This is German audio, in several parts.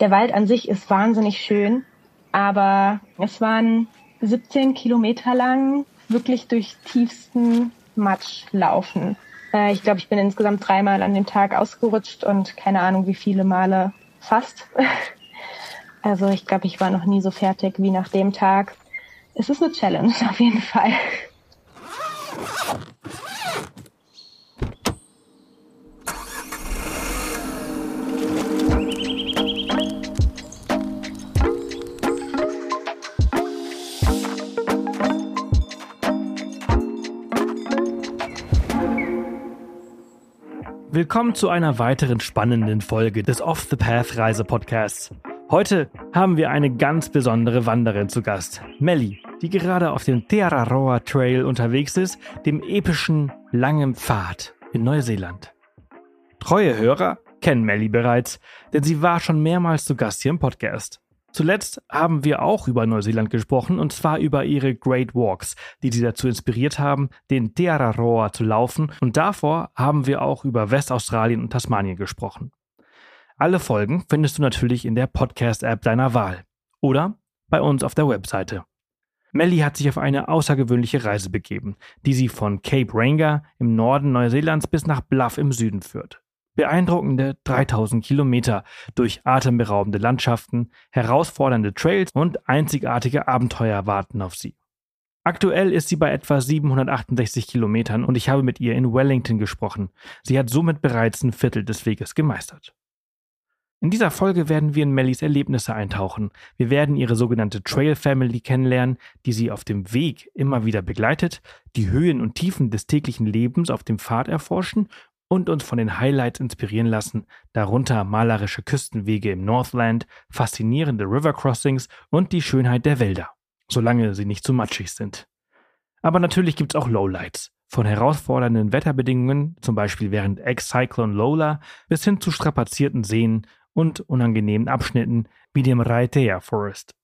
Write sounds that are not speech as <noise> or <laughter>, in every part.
Der Wald an sich ist wahnsinnig schön, aber es waren 17 Kilometer lang wirklich durch tiefsten Matsch laufen. Äh, ich glaube, ich bin insgesamt dreimal an dem Tag ausgerutscht und keine Ahnung, wie viele Male fast. <laughs> Also ich glaube, ich war noch nie so fertig wie nach dem Tag. Es ist eine Challenge <laughs> auf jeden Fall. Willkommen zu einer weiteren spannenden Folge des Off the Path Reise Podcasts. Heute haben wir eine ganz besondere Wanderin zu Gast, Melly, die gerade auf dem Teararoa Trail unterwegs ist, dem epischen langen Pfad in Neuseeland. Treue Hörer kennen Melly bereits, denn sie war schon mehrmals zu Gast hier im Podcast. Zuletzt haben wir auch über Neuseeland gesprochen und zwar über ihre Great Walks, die sie dazu inspiriert haben, den Teararoa zu laufen und davor haben wir auch über Westaustralien und Tasmanien gesprochen. Alle Folgen findest du natürlich in der Podcast-App deiner Wahl oder bei uns auf der Webseite. Melly hat sich auf eine außergewöhnliche Reise begeben, die sie von Cape Ranger im Norden Neuseelands bis nach Bluff im Süden führt. Beeindruckende 3000 Kilometer durch atemberaubende Landschaften, herausfordernde Trails und einzigartige Abenteuer warten auf sie. Aktuell ist sie bei etwa 768 Kilometern und ich habe mit ihr in Wellington gesprochen. Sie hat somit bereits ein Viertel des Weges gemeistert. In dieser Folge werden wir in Mellys Erlebnisse eintauchen. Wir werden ihre sogenannte Trail Family kennenlernen, die sie auf dem Weg immer wieder begleitet, die Höhen und Tiefen des täglichen Lebens auf dem Pfad erforschen und uns von den Highlights inspirieren lassen, darunter malerische Küstenwege im Northland, faszinierende River Crossings und die Schönheit der Wälder, solange sie nicht zu matschig sind. Aber natürlich gibt es auch Lowlights, von herausfordernden Wetterbedingungen, zum Beispiel während Ex-Cyclone Lola, bis hin zu strapazierten Seen und unangenehmen Abschnitten wie dem Raitea Forest.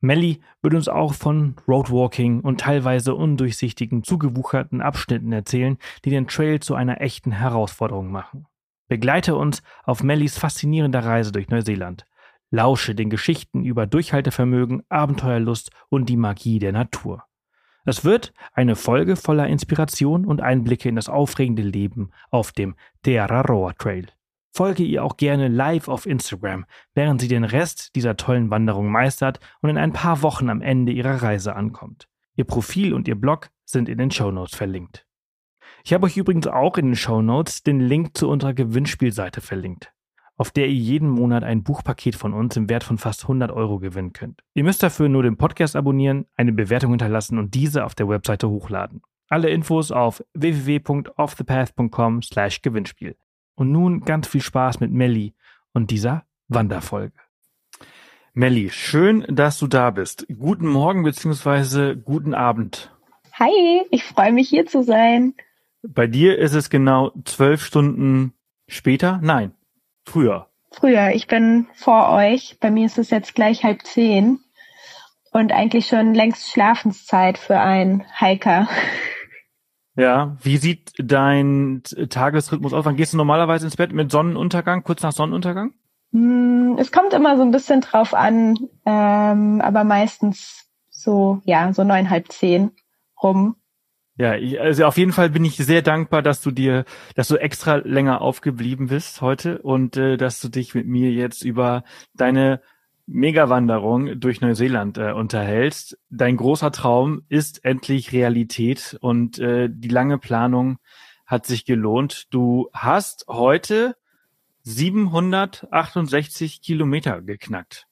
Melly wird uns auch von Roadwalking und teilweise undurchsichtigen, zugewucherten Abschnitten erzählen, die den Trail zu einer echten Herausforderung machen. Begleite uns auf Mellys faszinierender Reise durch Neuseeland. Lausche den Geschichten über Durchhaltevermögen, Abenteuerlust und die Magie der Natur. Es wird eine Folge voller Inspiration und Einblicke in das aufregende Leben auf dem Teararoa Trail. Folge ihr auch gerne live auf Instagram, während sie den Rest dieser tollen Wanderung meistert und in ein paar Wochen am Ende ihrer Reise ankommt. Ihr Profil und ihr Blog sind in den Show Notes verlinkt. Ich habe euch übrigens auch in den Show Notes den Link zu unserer Gewinnspielseite verlinkt, auf der ihr jeden Monat ein Buchpaket von uns im Wert von fast 100 Euro gewinnen könnt. Ihr müsst dafür nur den Podcast abonnieren, eine Bewertung hinterlassen und diese auf der Webseite hochladen. Alle Infos auf www.offthepath.com/gewinnspiel. Und nun ganz viel Spaß mit Melli und dieser Wanderfolge. Melli, schön, dass du da bist. Guten Morgen bzw. guten Abend. Hi, ich freue mich hier zu sein. Bei dir ist es genau zwölf Stunden später? Nein, früher. Früher, ich bin vor euch. Bei mir ist es jetzt gleich halb zehn und eigentlich schon längst Schlafenszeit für einen Hiker. <laughs> Ja, wie sieht dein Tagesrhythmus aus? Wann gehst du normalerweise ins Bett mit Sonnenuntergang, kurz nach Sonnenuntergang? Hm, es kommt immer so ein bisschen drauf an, ähm, aber meistens so, ja, so neun, halb zehn rum. Ja, ich, also auf jeden Fall bin ich sehr dankbar, dass du dir, dass du extra länger aufgeblieben bist heute und äh, dass du dich mit mir jetzt über deine Megawanderung durch Neuseeland äh, unterhältst. Dein großer Traum ist endlich Realität und äh, die lange Planung hat sich gelohnt. Du hast heute 768 Kilometer geknackt.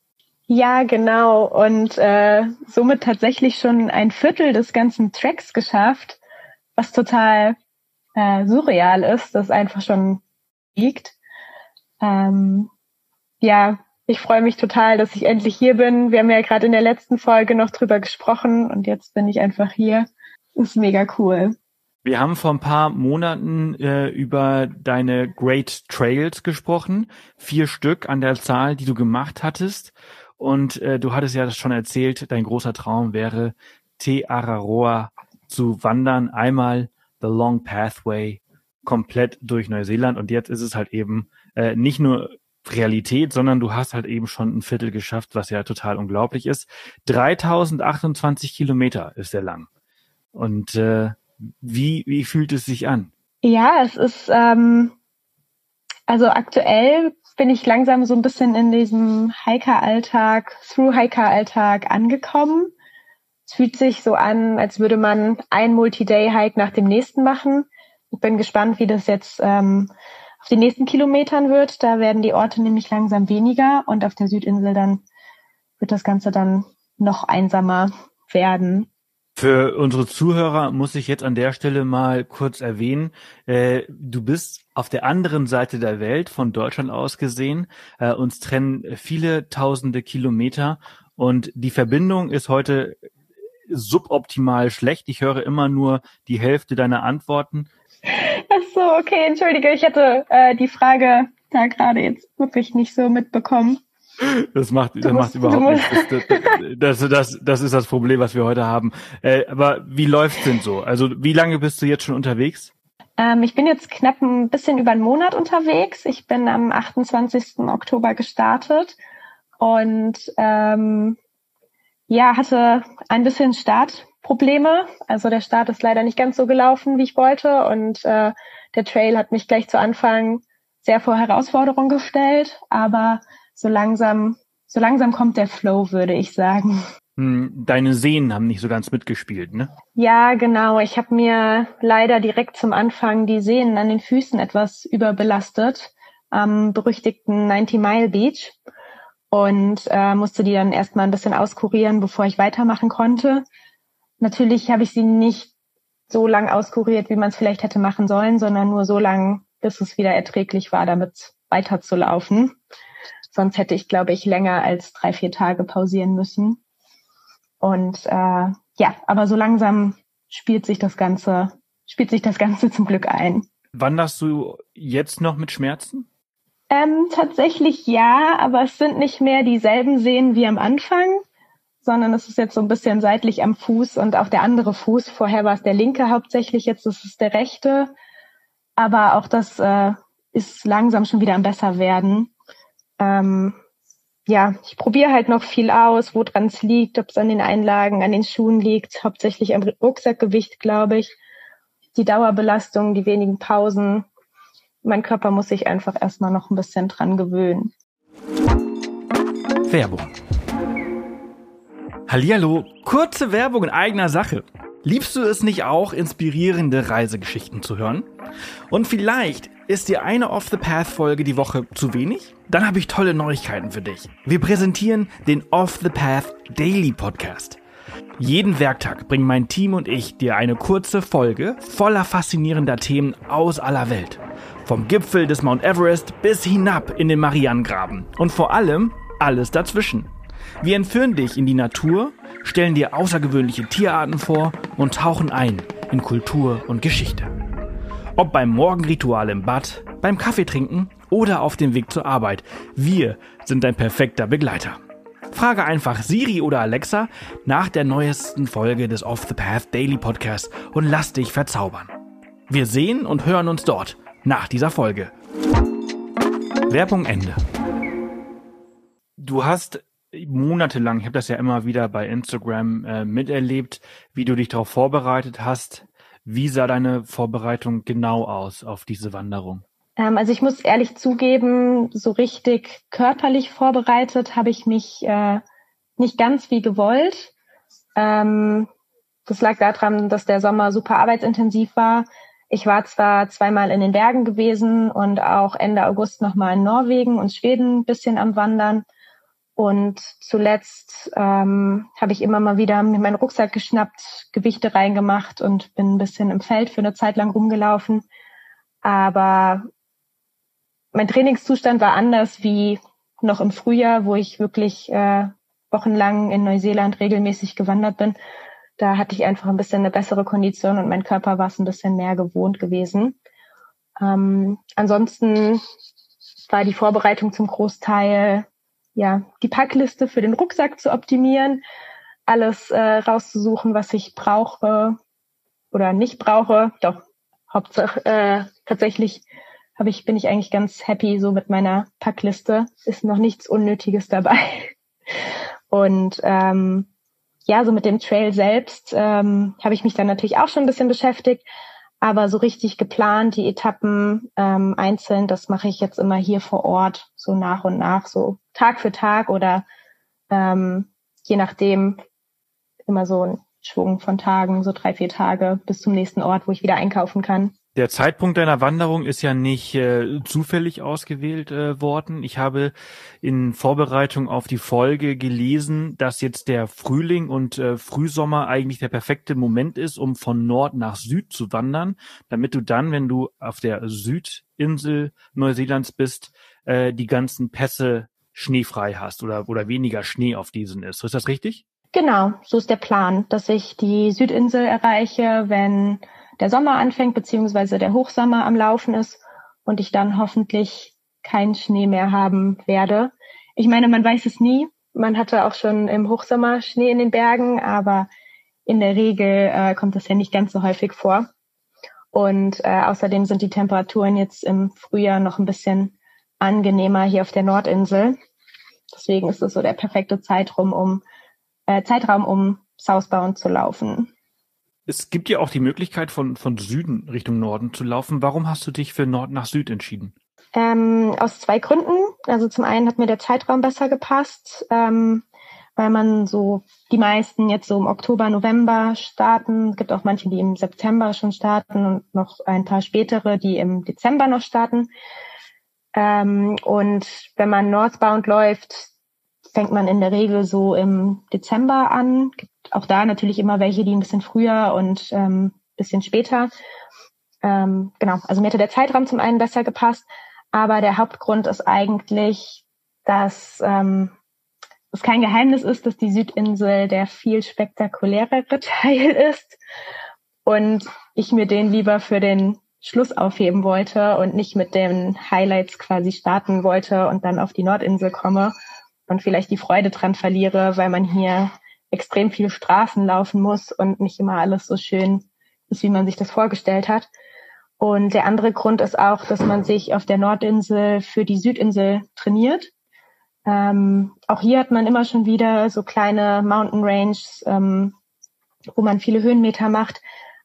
Ja, genau. Und äh, somit tatsächlich schon ein Viertel des ganzen Tracks geschafft, was total äh, surreal ist, das einfach schon liegt. Ähm, ja, ich freue mich total, dass ich endlich hier bin. Wir haben ja gerade in der letzten Folge noch drüber gesprochen und jetzt bin ich einfach hier. Ist mega cool. Wir haben vor ein paar Monaten äh, über deine Great Trails gesprochen. Vier Stück an der Zahl, die du gemacht hattest. Und äh, du hattest ja schon erzählt, dein großer Traum wäre, Te Araroa zu wandern. Einmal The Long Pathway komplett durch Neuseeland. Und jetzt ist es halt eben äh, nicht nur Realität, sondern du hast halt eben schon ein Viertel geschafft, was ja total unglaublich ist. 3028 Kilometer ist er lang. Und äh, wie, wie fühlt es sich an? Ja, es ist, ähm, also aktuell bin ich langsam so ein bisschen in diesem Hiker-Alltag, Through-Hiker-Alltag angekommen. Es fühlt sich so an, als würde man ein Multi-Day-Hike nach dem nächsten machen. Ich bin gespannt, wie das jetzt ähm, auf den nächsten Kilometern wird. Da werden die Orte nämlich langsam weniger und auf der Südinsel dann wird das Ganze dann noch einsamer werden. Für unsere Zuhörer muss ich jetzt an der Stelle mal kurz erwähnen, äh, du bist auf der anderen Seite der Welt, von Deutschland aus gesehen. Äh, uns trennen viele tausende Kilometer und die Verbindung ist heute suboptimal schlecht. Ich höre immer nur die Hälfte deiner Antworten. Ach so, okay, entschuldige, ich hätte äh, die Frage da gerade jetzt wirklich nicht so mitbekommen. Das macht, das musst, macht überhaupt nichts. Das, das, das, das ist das Problem, was wir heute haben. Äh, aber wie läuft's denn so? Also wie lange bist du jetzt schon unterwegs? Ähm, ich bin jetzt knapp ein bisschen über einen Monat unterwegs. Ich bin am 28. Oktober gestartet und ähm, ja, hatte ein bisschen Startprobleme. Also der Start ist leider nicht ganz so gelaufen, wie ich wollte. Und äh, der Trail hat mich gleich zu Anfang sehr vor Herausforderungen gestellt. Aber so langsam, so langsam kommt der Flow, würde ich sagen. Hm, deine Sehnen haben nicht so ganz mitgespielt, ne? Ja, genau. Ich habe mir leider direkt zum Anfang die Sehnen an den Füßen etwas überbelastet am berüchtigten 90 Mile Beach und äh, musste die dann erstmal ein bisschen auskurieren, bevor ich weitermachen konnte. Natürlich habe ich sie nicht so lang auskuriert, wie man es vielleicht hätte machen sollen, sondern nur so lang, bis es wieder erträglich war, damit weiterzulaufen. Sonst hätte ich, glaube ich, länger als drei, vier Tage pausieren müssen. Und äh, ja, aber so langsam spielt sich das Ganze, spielt sich das Ganze <laughs> zum Glück ein. Wanderst du jetzt noch mit Schmerzen? Ähm, tatsächlich ja, aber es sind nicht mehr dieselben Sehnen wie am Anfang, sondern es ist jetzt so ein bisschen seitlich am Fuß und auch der andere Fuß. Vorher war es der linke hauptsächlich, jetzt ist es der rechte. Aber auch das äh, ist langsam schon wieder am besser werden ähm, ja, ich probiere halt noch viel aus, wo dran es liegt, ob es an den Einlagen, an den Schuhen liegt, hauptsächlich am Rucksackgewicht, glaube ich. Die Dauerbelastung, die wenigen Pausen. Mein Körper muss sich einfach erstmal noch ein bisschen dran gewöhnen. Werbung. Hallihallo, kurze Werbung in eigener Sache. Liebst du es nicht auch, inspirierende Reisegeschichten zu hören? Und vielleicht ist dir eine Off the Path Folge die Woche zu wenig? Dann habe ich tolle Neuigkeiten für dich. Wir präsentieren den Off the Path Daily Podcast. Jeden Werktag bringen mein Team und ich dir eine kurze Folge voller faszinierender Themen aus aller Welt. Vom Gipfel des Mount Everest bis hinab in den Marianengraben. Und vor allem alles dazwischen. Wir entführen dich in die Natur, stellen dir außergewöhnliche Tierarten vor und tauchen ein in Kultur und Geschichte. Ob beim Morgenritual im Bad, beim Kaffeetrinken oder auf dem Weg zur Arbeit, wir sind dein perfekter Begleiter. Frage einfach Siri oder Alexa nach der neuesten Folge des Off the Path Daily Podcast und lass dich verzaubern. Wir sehen und hören uns dort nach dieser Folge. Werbung Ende. Du hast monatelang, ich habe das ja immer wieder bei Instagram äh, miterlebt, wie du dich darauf vorbereitet hast, wie sah deine Vorbereitung genau aus auf diese Wanderung? Ähm, also ich muss ehrlich zugeben, so richtig körperlich vorbereitet habe ich mich äh, nicht ganz wie gewollt. Ähm, das lag daran, dass der Sommer super arbeitsintensiv war. Ich war zwar zweimal in den Bergen gewesen und auch Ende August nochmal in Norwegen und Schweden ein bisschen am Wandern. Und zuletzt ähm, habe ich immer mal wieder mir meinen Rucksack geschnappt, Gewichte reingemacht und bin ein bisschen im Feld für eine Zeit lang rumgelaufen. Aber mein Trainingszustand war anders wie noch im Frühjahr, wo ich wirklich äh, wochenlang in Neuseeland regelmäßig gewandert bin. Da hatte ich einfach ein bisschen eine bessere Kondition und mein Körper war es ein bisschen mehr gewohnt gewesen. Ähm, ansonsten war die Vorbereitung zum Großteil ja, die Packliste für den Rucksack zu optimieren, alles äh, rauszusuchen, was ich brauche oder nicht brauche. Doch, Hauptsache äh, tatsächlich habe ich, bin ich eigentlich ganz happy so mit meiner Packliste. Ist noch nichts Unnötiges dabei. <laughs> Und ähm, ja, so mit dem Trail selbst ähm, habe ich mich dann natürlich auch schon ein bisschen beschäftigt. Aber so richtig geplant, die Etappen ähm, einzeln, das mache ich jetzt immer hier vor Ort, so nach und nach, so Tag für Tag oder ähm, je nachdem immer so ein Schwung von Tagen, so drei, vier Tage bis zum nächsten Ort, wo ich wieder einkaufen kann. Der Zeitpunkt deiner Wanderung ist ja nicht äh, zufällig ausgewählt äh, worden. Ich habe in Vorbereitung auf die Folge gelesen, dass jetzt der Frühling und äh, Frühsommer eigentlich der perfekte Moment ist, um von Nord nach Süd zu wandern, damit du dann, wenn du auf der Südinsel Neuseelands bist, äh, die ganzen Pässe schneefrei hast oder, oder weniger Schnee auf diesen ist. Ist das richtig? Genau, so ist der Plan, dass ich die Südinsel erreiche, wenn der Sommer anfängt, beziehungsweise der Hochsommer am Laufen ist und ich dann hoffentlich keinen Schnee mehr haben werde. Ich meine, man weiß es nie. Man hatte auch schon im Hochsommer Schnee in den Bergen, aber in der Regel äh, kommt das ja nicht ganz so häufig vor. Und äh, außerdem sind die Temperaturen jetzt im Frühjahr noch ein bisschen angenehmer hier auf der Nordinsel. Deswegen ist es so der perfekte Zeitraum, um äh, Zeitraum, um Southbound zu laufen. Es gibt ja auch die Möglichkeit, von, von Süden Richtung Norden zu laufen. Warum hast du dich für Nord nach Süd entschieden? Ähm, aus zwei Gründen. Also zum einen hat mir der Zeitraum besser gepasst, ähm, weil man so die meisten jetzt so im Oktober, November starten. Es gibt auch manche, die im September schon starten und noch ein paar spätere, die im Dezember noch starten. Ähm, und wenn man Northbound läuft, fängt man in der Regel so im Dezember an. Gibt auch da natürlich immer welche, die ein bisschen früher und ähm, bisschen später. Ähm, genau, also mir hätte der Zeitraum zum einen besser gepasst, aber der Hauptgrund ist eigentlich, dass ähm, es kein Geheimnis ist, dass die Südinsel der viel spektakulärere <laughs> Teil ist und ich mir den lieber für den Schluss aufheben wollte und nicht mit den Highlights quasi starten wollte und dann auf die Nordinsel komme und vielleicht die Freude dran verliere, weil man hier extrem viele Straßen laufen muss und nicht immer alles so schön ist, wie man sich das vorgestellt hat. Und der andere Grund ist auch, dass man sich auf der Nordinsel für die Südinsel trainiert. Ähm, auch hier hat man immer schon wieder so kleine Mountain Ranges, ähm, wo man viele Höhenmeter macht,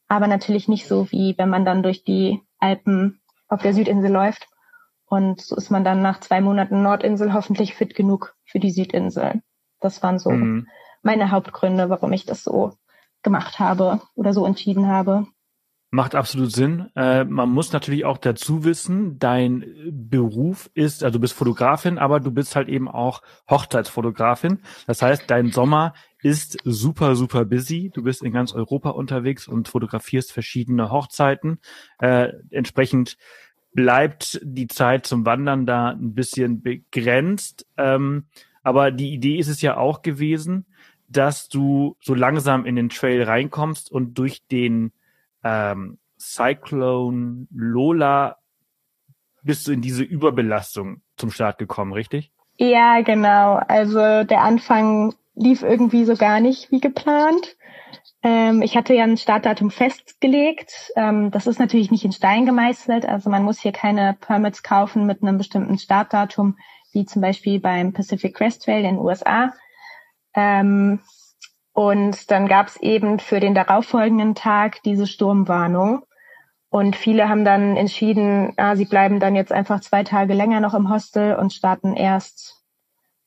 aber natürlich nicht so wie wenn man dann durch die Alpen auf der Südinsel läuft. Und so ist man dann nach zwei Monaten Nordinsel hoffentlich fit genug für die Südinsel. Das waren so mhm. meine Hauptgründe, warum ich das so gemacht habe oder so entschieden habe. Macht absolut Sinn. Äh, man muss natürlich auch dazu wissen, dein Beruf ist, also du bist Fotografin, aber du bist halt eben auch Hochzeitsfotografin. Das heißt, dein Sommer ist super, super busy. Du bist in ganz Europa unterwegs und fotografierst verschiedene Hochzeiten. Äh, entsprechend bleibt die Zeit zum Wandern da ein bisschen begrenzt. Ähm, aber die Idee ist es ja auch gewesen, dass du so langsam in den Trail reinkommst und durch den ähm, Cyclone Lola bist du in diese Überbelastung zum Start gekommen, richtig? Ja, genau. Also der Anfang lief irgendwie so gar nicht wie geplant. Ähm, ich hatte ja ein Startdatum festgelegt. Ähm, das ist natürlich nicht in Stein gemeißelt. Also man muss hier keine Permits kaufen mit einem bestimmten Startdatum, wie zum Beispiel beim Pacific Crest Trail in den USA. Ähm, und dann gab es eben für den darauffolgenden Tag diese Sturmwarnung. Und viele haben dann entschieden, ah, sie bleiben dann jetzt einfach zwei Tage länger noch im Hostel und starten erst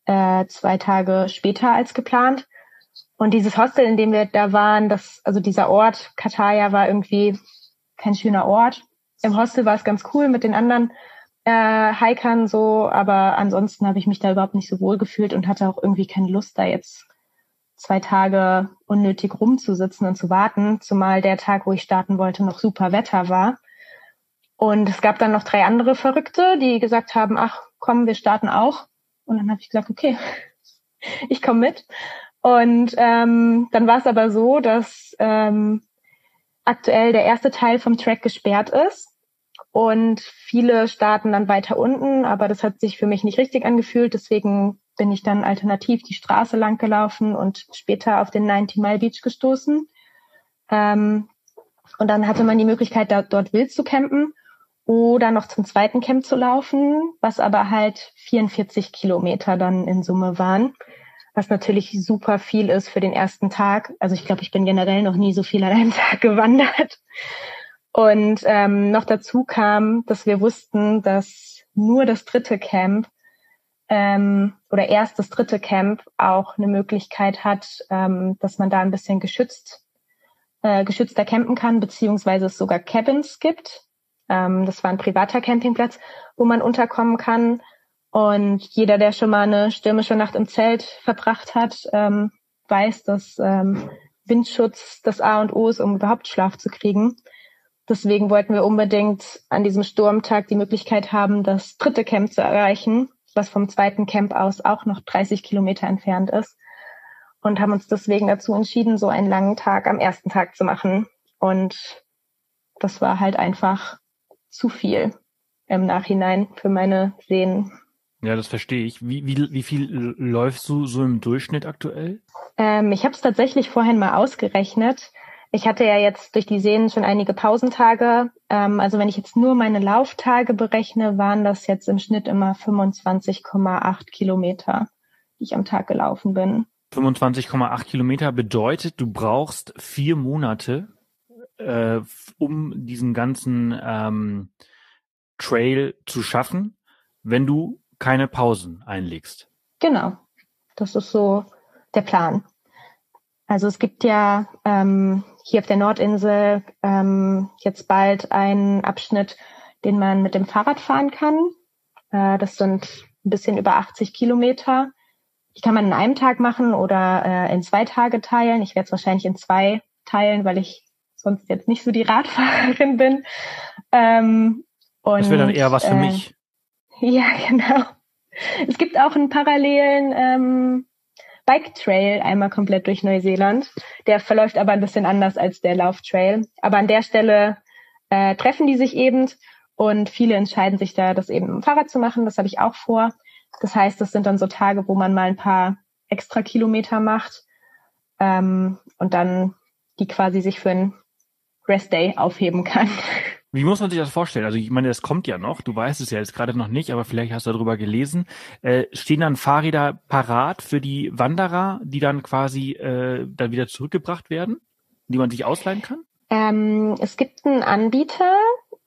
äh, zwei Tage später als geplant. Und dieses Hostel, in dem wir da waren, das, also dieser Ort, Kataya, war irgendwie kein schöner Ort. Im Hostel war es ganz cool mit den anderen äh, Hikern so, aber ansonsten habe ich mich da überhaupt nicht so wohl gefühlt und hatte auch irgendwie keine Lust, da jetzt zwei Tage unnötig rumzusitzen und zu warten, zumal der Tag, wo ich starten wollte, noch super Wetter war. Und es gab dann noch drei andere Verrückte, die gesagt haben, ach komm, wir starten auch. Und dann habe ich gesagt, okay, <laughs> ich komme mit. Und ähm, dann war es aber so, dass ähm, aktuell der erste Teil vom Track gesperrt ist und viele starten dann weiter unten, aber das hat sich für mich nicht richtig angefühlt. Deswegen bin ich dann alternativ die Straße lang gelaufen und später auf den 90 Mile Beach gestoßen. Ähm, und dann hatte man die Möglichkeit, da, dort wild zu campen. oder noch zum zweiten Camp zu laufen, was aber halt 44 Kilometer dann in Summe waren, was natürlich super viel ist für den ersten Tag. Also ich glaube, ich bin generell noch nie so viel an einem <laughs> Tag gewandert. Und ähm, noch dazu kam, dass wir wussten, dass nur das dritte Camp ähm, oder erst das dritte Camp auch eine Möglichkeit hat, ähm, dass man da ein bisschen geschützt, äh, geschützter campen kann, beziehungsweise es sogar Cabins gibt. Ähm, das war ein privater Campingplatz, wo man unterkommen kann. Und jeder, der schon mal eine stürmische Nacht im Zelt verbracht hat, ähm, weiß, dass ähm, Windschutz das A und O ist, um überhaupt Schlaf zu kriegen. Deswegen wollten wir unbedingt an diesem Sturmtag die Möglichkeit haben, das dritte Camp zu erreichen, was vom zweiten Camp aus auch noch 30 Kilometer entfernt ist. Und haben uns deswegen dazu entschieden, so einen langen Tag am ersten Tag zu machen. Und das war halt einfach zu viel im Nachhinein für meine Sehnen. Ja, das verstehe ich. Wie, wie, wie viel läufst du so im Durchschnitt aktuell? Ähm, ich habe es tatsächlich vorhin mal ausgerechnet. Ich hatte ja jetzt durch die Sehnen schon einige Pausentage. Ähm, also wenn ich jetzt nur meine Lauftage berechne, waren das jetzt im Schnitt immer 25,8 Kilometer, die ich am Tag gelaufen bin. 25,8 Kilometer bedeutet, du brauchst vier Monate, äh, um diesen ganzen ähm, Trail zu schaffen, wenn du keine Pausen einlegst. Genau, das ist so der Plan. Also es gibt ja ähm, hier auf der Nordinsel ähm, jetzt bald einen Abschnitt, den man mit dem Fahrrad fahren kann. Äh, das sind ein bisschen über 80 Kilometer. Die kann man in einem Tag machen oder äh, in zwei Tage teilen. Ich werde es wahrscheinlich in zwei teilen, weil ich sonst jetzt nicht so die <laughs> Radfahrerin bin. Ähm, und, das wäre dann eher was für äh, mich. <laughs> Ja, genau. Es gibt auch einen parallelen ähm, Bike Trail einmal komplett durch Neuseeland. Der verläuft aber ein bisschen anders als der Lauftrail. Aber an der Stelle äh, treffen die sich eben und viele entscheiden sich da, das eben im Fahrrad zu machen. Das habe ich auch vor. Das heißt, das sind dann so Tage, wo man mal ein paar extra Kilometer macht ähm, und dann die quasi sich für einen Rest Day aufheben kann. <laughs> Wie muss man sich das vorstellen? Also ich meine, das kommt ja noch, du weißt es ja jetzt gerade noch nicht, aber vielleicht hast du darüber gelesen. Äh, stehen dann Fahrräder parat für die Wanderer, die dann quasi äh, dann wieder zurückgebracht werden, die man sich ausleihen kann? Ähm, es gibt einen Anbieter,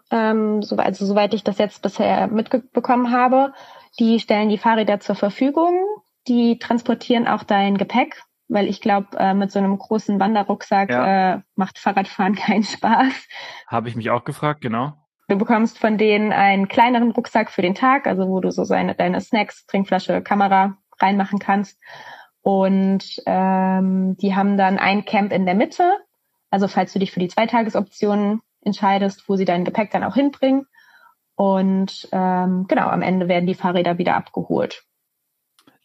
ähm, so, also soweit ich das jetzt bisher mitbekommen habe, die stellen die Fahrräder zur Verfügung, die transportieren auch dein Gepäck, weil ich glaube, äh, mit so einem großen Wanderrucksack ja. äh, macht Fahrradfahren <laughs> keinen Spaß. Habe ich mich auch gefragt, genau. Du bekommst von denen einen kleineren Rucksack für den Tag, also wo du so seine, deine Snacks, Trinkflasche, Kamera reinmachen kannst. Und ähm, die haben dann ein Camp in der Mitte. Also falls du dich für die Zweitagesoption entscheidest, wo sie dein Gepäck dann auch hinbringen. Und ähm, genau, am Ende werden die Fahrräder wieder abgeholt.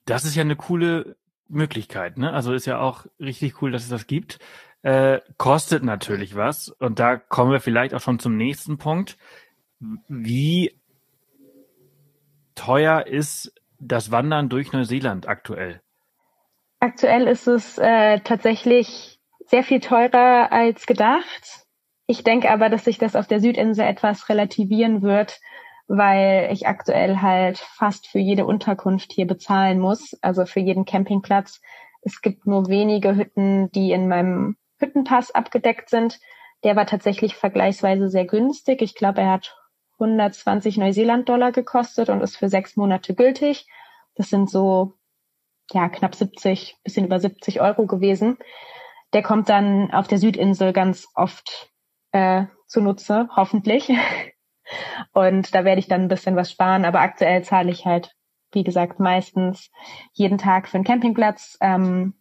Das ist ja eine coole Möglichkeit, ne? Also ist ja auch richtig cool, dass es das gibt. Äh, kostet natürlich was. Und da kommen wir vielleicht auch schon zum nächsten Punkt. Wie teuer ist das Wandern durch Neuseeland aktuell? Aktuell ist es äh, tatsächlich sehr viel teurer als gedacht. Ich denke aber, dass sich das auf der Südinsel etwas relativieren wird, weil ich aktuell halt fast für jede Unterkunft hier bezahlen muss, also für jeden Campingplatz. Es gibt nur wenige Hütten, die in meinem Hüttenpass abgedeckt sind. Der war tatsächlich vergleichsweise sehr günstig. Ich glaube, er hat 120 Neuseeland-Dollar gekostet und ist für sechs Monate gültig. Das sind so ja knapp 70, bisschen über 70 Euro gewesen. Der kommt dann auf der Südinsel ganz oft äh, zunutze, hoffentlich. <laughs> Und da werde ich dann ein bisschen was sparen. Aber aktuell zahle ich halt, wie gesagt, meistens jeden Tag für einen Campingplatz. Ähm,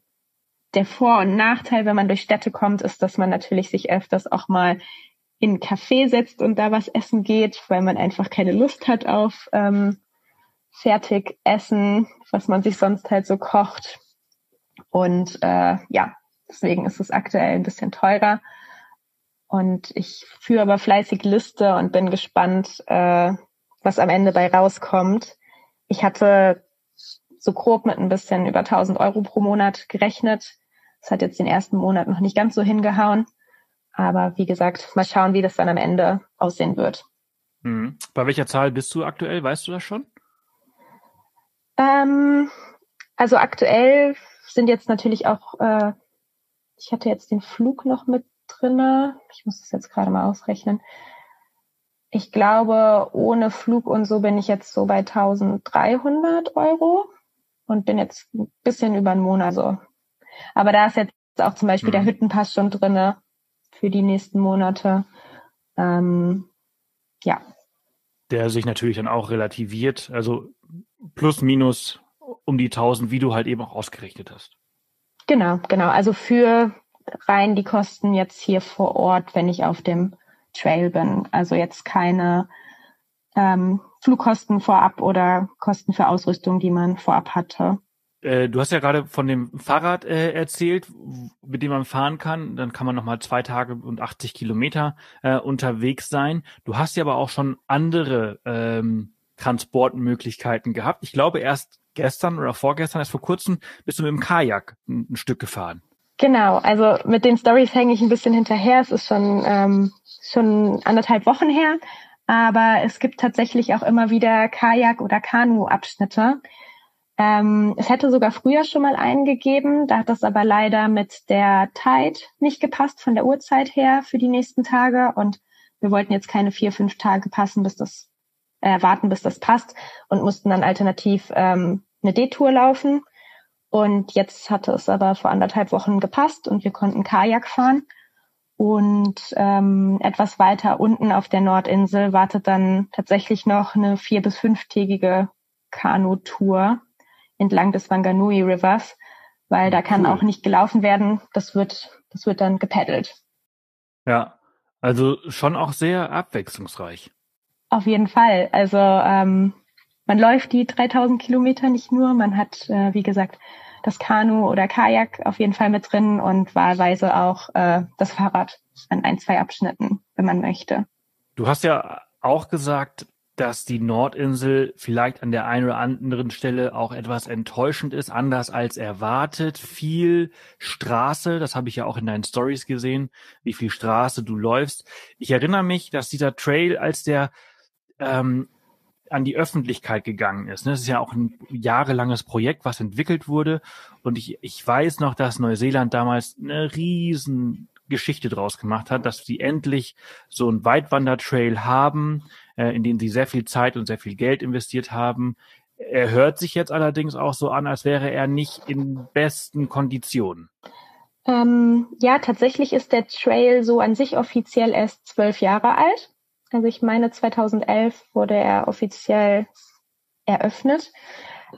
der Vor- und Nachteil, wenn man durch Städte kommt, ist, dass man natürlich sich öfters auch mal in ein Café setzt und da was essen geht, weil man einfach keine Lust hat auf ähm, fertig Essen, was man sich sonst halt so kocht. Und äh, ja, deswegen ist es aktuell ein bisschen teurer. Und ich führe aber fleißig Liste und bin gespannt, äh, was am Ende bei rauskommt. Ich hatte so grob mit ein bisschen über 1000 Euro pro Monat gerechnet. Das hat jetzt den ersten Monat noch nicht ganz so hingehauen. Aber wie gesagt, mal schauen, wie das dann am Ende aussehen wird. Mhm. Bei welcher Zahl bist du aktuell? Weißt du das schon? Ähm, also aktuell sind jetzt natürlich auch, äh, ich hatte jetzt den Flug noch mit drinne. Ich muss das jetzt gerade mal ausrechnen. Ich glaube, ohne Flug und so bin ich jetzt so bei 1300 Euro und bin jetzt ein bisschen über einen Monat so. Aber da ist jetzt auch zum Beispiel mhm. der Hüttenpass schon drinne für die nächsten Monate. Ähm, ja. Der sich natürlich dann auch relativiert, also plus minus um die 1000, wie du halt eben auch ausgerechnet hast. Genau, genau. Also für rein die Kosten jetzt hier vor Ort, wenn ich auf dem Trail bin. Also jetzt keine ähm, Flugkosten vorab oder Kosten für Ausrüstung, die man vorab hatte. Äh, du hast ja gerade von dem Fahrrad äh, erzählt, mit dem man fahren kann. Dann kann man nochmal zwei Tage und 80 Kilometer äh, unterwegs sein. Du hast ja aber auch schon andere ähm, Transportmöglichkeiten gehabt. Ich glaube, erst gestern oder vorgestern, erst vor kurzem, bist du mit dem Kajak ein, ein Stück gefahren. Genau, also mit den Stories hänge ich ein bisschen hinterher. Es ist schon, ähm, schon anderthalb Wochen her. Aber es gibt tatsächlich auch immer wieder Kajak- oder Kanu-Abschnitte. Ähm, es hätte sogar früher schon mal einen gegeben. Da hat das aber leider mit der Tide nicht gepasst von der Uhrzeit her für die nächsten Tage. Und wir wollten jetzt keine vier, fünf Tage passen, bis das äh, warten, bis das passt und mussten dann alternativ ähm, eine D-Tour laufen. Und jetzt hatte es aber vor anderthalb Wochen gepasst und wir konnten Kajak fahren. Und ähm, etwas weiter unten auf der Nordinsel wartet dann tatsächlich noch eine vier- bis fünftägige Kanutour entlang des Wanganui Rivers, weil da kann cool. auch nicht gelaufen werden. Das wird, das wird dann gepaddelt. Ja, also schon auch sehr abwechslungsreich. Auf jeden Fall. Also ähm, man läuft die 3000 Kilometer nicht nur, man hat, äh, wie gesagt, das Kanu oder Kajak auf jeden Fall mit drin und wahlweise auch äh, das Fahrrad an ein, zwei Abschnitten, wenn man möchte. Du hast ja auch gesagt, dass die Nordinsel vielleicht an der einen oder anderen Stelle auch etwas enttäuschend ist, anders als erwartet. Viel Straße, das habe ich ja auch in deinen Stories gesehen, wie viel Straße du läufst. Ich erinnere mich, dass dieser Trail, als der ähm, an die Öffentlichkeit gegangen ist. Das ist ja auch ein jahrelanges Projekt, was entwickelt wurde. Und ich, ich weiß noch, dass Neuseeland damals eine riesen draus gemacht hat, dass sie endlich so ein Weitwandertrail haben, äh, in den sie sehr viel Zeit und sehr viel Geld investiert haben. Er hört sich jetzt allerdings auch so an, als wäre er nicht in besten Konditionen. Ähm, ja, tatsächlich ist der Trail so an sich offiziell erst zwölf Jahre alt. Also ich meine, 2011 wurde er offiziell eröffnet.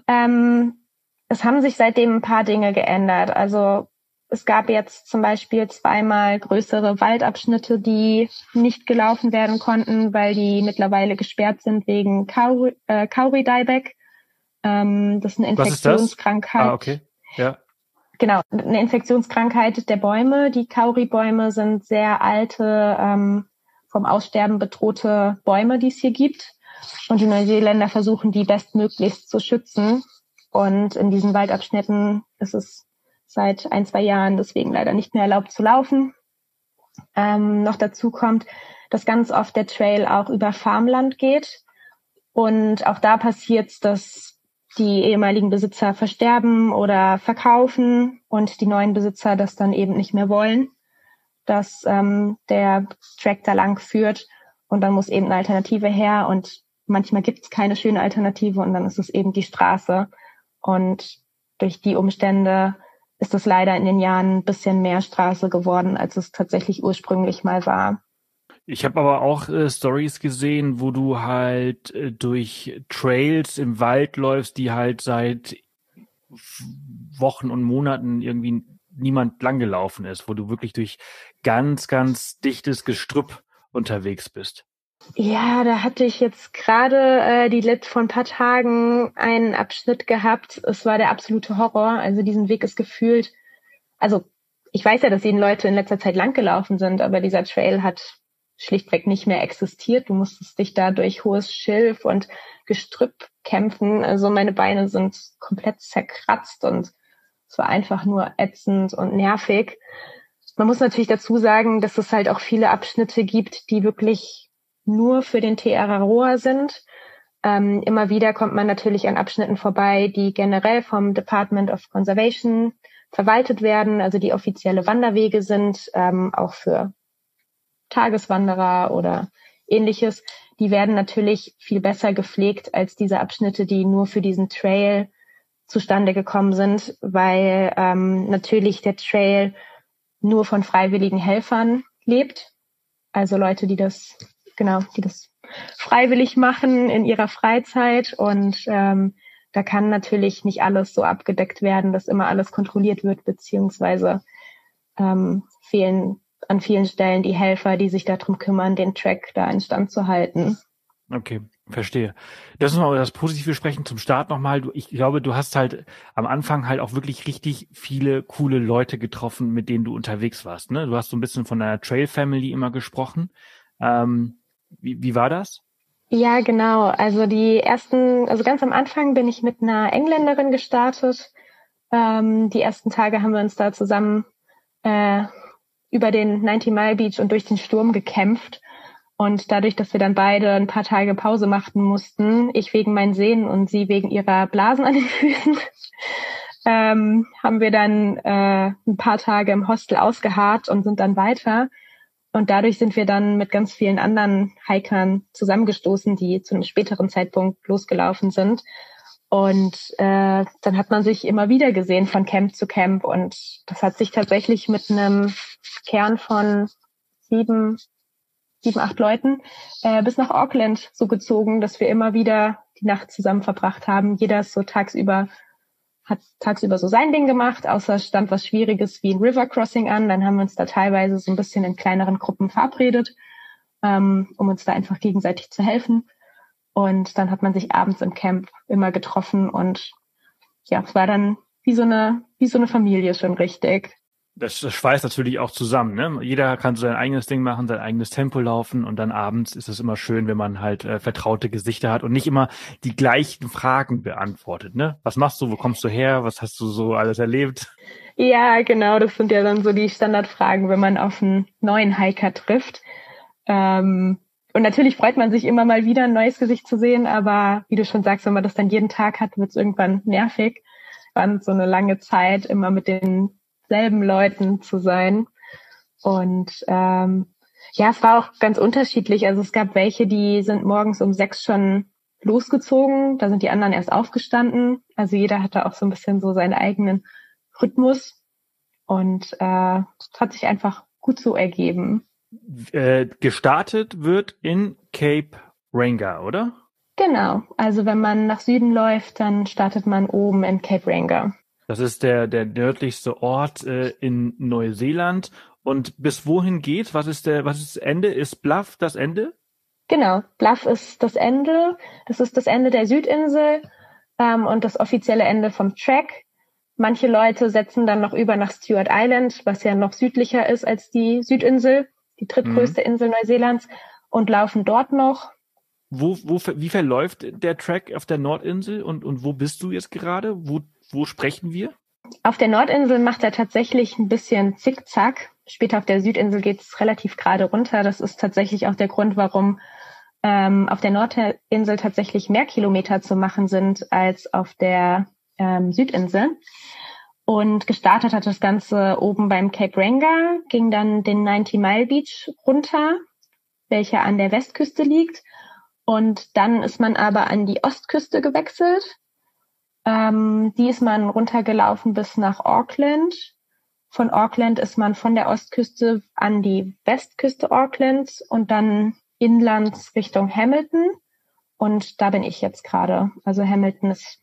Ähm, es haben sich seitdem ein paar Dinge geändert. Also es gab jetzt zum Beispiel zweimal größere Waldabschnitte, die nicht gelaufen werden konnten, weil die mittlerweile gesperrt sind wegen Kauri, äh, Kauri Dieback. Ähm, das ist eine Infektionskrankheit. Ah, okay. Ja. Genau, eine Infektionskrankheit der Bäume. Die Kauri-Bäume sind sehr alte ähm, vom Aussterben bedrohte Bäume, die es hier gibt. Und die Neuseeländer versuchen, die bestmöglichst zu schützen. Und in diesen Waldabschnitten ist es seit ein, zwei Jahren deswegen leider nicht mehr erlaubt zu laufen. Ähm, noch dazu kommt, dass ganz oft der Trail auch über Farmland geht. Und auch da passiert es, dass die ehemaligen Besitzer versterben oder verkaufen und die neuen Besitzer das dann eben nicht mehr wollen dass ähm, der Track da lang führt und dann muss eben eine Alternative her und manchmal gibt es keine schöne Alternative und dann ist es eben die Straße und durch die Umstände ist es leider in den Jahren ein bisschen mehr Straße geworden, als es tatsächlich ursprünglich mal war. Ich habe aber auch äh, Stories gesehen, wo du halt äh, durch Trails im Wald läufst, die halt seit Wochen und Monaten irgendwie niemand langgelaufen ist, wo du wirklich durch ganz, ganz dichtes Gestrüpp unterwegs bist. Ja, da hatte ich jetzt gerade äh, die Lit vor ein paar Tagen einen Abschnitt gehabt. Es war der absolute Horror. Also diesen Weg ist gefühlt, also ich weiß ja, dass jeden Leute in letzter Zeit langgelaufen sind, aber dieser Trail hat schlichtweg nicht mehr existiert. Du musstest dich da durch hohes Schilf und Gestrüpp kämpfen. Also meine Beine sind komplett zerkratzt und es war einfach nur ätzend und nervig. Man muss natürlich dazu sagen, dass es halt auch viele Abschnitte gibt, die wirklich nur für den TR sind. Ähm, immer wieder kommt man natürlich an Abschnitten vorbei, die generell vom Department of Conservation verwaltet werden, also die offizielle Wanderwege sind, ähm, auch für Tageswanderer oder ähnliches. Die werden natürlich viel besser gepflegt als diese Abschnitte, die nur für diesen Trail zustande gekommen sind, weil ähm, natürlich der Trail nur von freiwilligen Helfern lebt. Also Leute, die das, genau, die das freiwillig machen in ihrer Freizeit und ähm, da kann natürlich nicht alles so abgedeckt werden, dass immer alles kontrolliert wird, beziehungsweise ähm, fehlen an vielen Stellen die Helfer, die sich darum kümmern, den Track da in Stand zu halten. Okay, verstehe. Das ist mal das Positive sprechen zum Start nochmal. Ich glaube, du hast halt am Anfang halt auch wirklich richtig viele coole Leute getroffen, mit denen du unterwegs warst. Ne? Du hast so ein bisschen von deiner Trail Family immer gesprochen. Ähm, wie, wie war das? Ja, genau. Also die ersten, also ganz am Anfang bin ich mit einer Engländerin gestartet. Ähm, die ersten Tage haben wir uns da zusammen äh, über den 90 Mile Beach und durch den Sturm gekämpft. Und dadurch, dass wir dann beide ein paar Tage Pause machten mussten, ich wegen meinen Sehnen und sie wegen ihrer Blasen an den Füßen, <laughs> ähm, haben wir dann äh, ein paar Tage im Hostel ausgeharrt und sind dann weiter. Und dadurch sind wir dann mit ganz vielen anderen Hikern zusammengestoßen, die zu einem späteren Zeitpunkt losgelaufen sind. Und äh, dann hat man sich immer wieder gesehen von Camp zu Camp. Und das hat sich tatsächlich mit einem Kern von sieben sieben, acht Leuten äh, bis nach Auckland so gezogen, dass wir immer wieder die Nacht zusammen verbracht haben. Jeder ist so tagsüber hat tagsüber so sein Ding gemacht, außer stand was Schwieriges wie ein River Crossing an. Dann haben wir uns da teilweise so ein bisschen in kleineren Gruppen verabredet, ähm, um uns da einfach gegenseitig zu helfen. Und dann hat man sich abends im Camp immer getroffen und ja, es war dann wie so eine, wie so eine Familie schon richtig das, das schweißt natürlich auch zusammen. Ne? Jeder kann so sein eigenes Ding machen, sein eigenes Tempo laufen und dann abends ist es immer schön, wenn man halt äh, vertraute Gesichter hat und nicht immer die gleichen Fragen beantwortet. Ne? Was machst du? Wo kommst du her? Was hast du so alles erlebt? Ja, genau. Das sind ja dann so die Standardfragen, wenn man auf einen neuen Hiker trifft. Ähm, und natürlich freut man sich immer mal wieder ein neues Gesicht zu sehen, aber wie du schon sagst, wenn man das dann jeden Tag hat, wird es irgendwann nervig. War so eine lange Zeit immer mit den selben Leuten zu sein. Und ähm, ja, es war auch ganz unterschiedlich. Also es gab welche, die sind morgens um sechs schon losgezogen, da sind die anderen erst aufgestanden. Also jeder hatte auch so ein bisschen so seinen eigenen Rhythmus und äh, hat sich einfach gut so ergeben. Äh, gestartet wird in Cape Ranga, oder? Genau. Also wenn man nach Süden läuft, dann startet man oben in Cape Ranga. Das ist der, der nördlichste Ort äh, in Neuseeland. Und bis wohin geht? Was ist der, was ist das Ende? Ist Bluff das Ende? Genau, Bluff ist das Ende. Das ist das Ende der Südinsel ähm, und das offizielle Ende vom Track. Manche Leute setzen dann noch über nach Stewart Island, was ja noch südlicher ist als die Südinsel, die drittgrößte mhm. Insel Neuseelands, und laufen dort noch. Wo, wo, wie verläuft der Track auf der Nordinsel und, und wo bist du jetzt gerade? Wo wo sprechen wir? Auf der Nordinsel macht er tatsächlich ein bisschen Zickzack. Später auf der Südinsel geht es relativ gerade runter. Das ist tatsächlich auch der Grund, warum ähm, auf der Nordinsel tatsächlich mehr Kilometer zu machen sind als auf der ähm, Südinsel. Und gestartet hat das Ganze oben beim Cape Ranga, ging dann den 90 Mile Beach runter, welcher an der Westküste liegt. Und dann ist man aber an die Ostküste gewechselt ähm, die ist man runtergelaufen bis nach Auckland. Von Auckland ist man von der Ostküste an die Westküste Aucklands und dann inlands Richtung Hamilton. Und da bin ich jetzt gerade. Also Hamilton ist,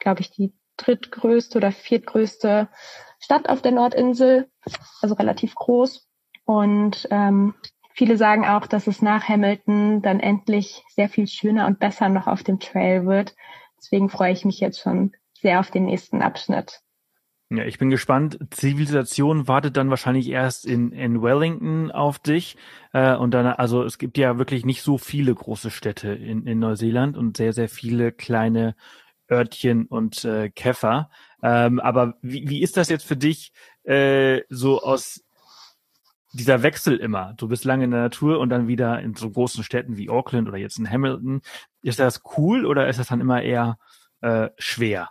glaube ich, die drittgrößte oder viertgrößte Stadt auf der Nordinsel, also relativ groß. Und ähm, viele sagen auch, dass es nach Hamilton dann endlich sehr viel schöner und besser noch auf dem Trail wird. Deswegen freue ich mich jetzt schon sehr auf den nächsten Abschnitt. Ja, ich bin gespannt. Zivilisation wartet dann wahrscheinlich erst in, in Wellington auf dich. Äh, und dann, also es gibt ja wirklich nicht so viele große Städte in, in Neuseeland und sehr, sehr viele kleine Örtchen und äh, Käfer. Ähm, aber wie, wie ist das jetzt für dich, äh, so aus dieser Wechsel immer. Du bist lange in der Natur und dann wieder in so großen Städten wie Auckland oder jetzt in Hamilton. Ist das cool oder ist das dann immer eher äh, schwer?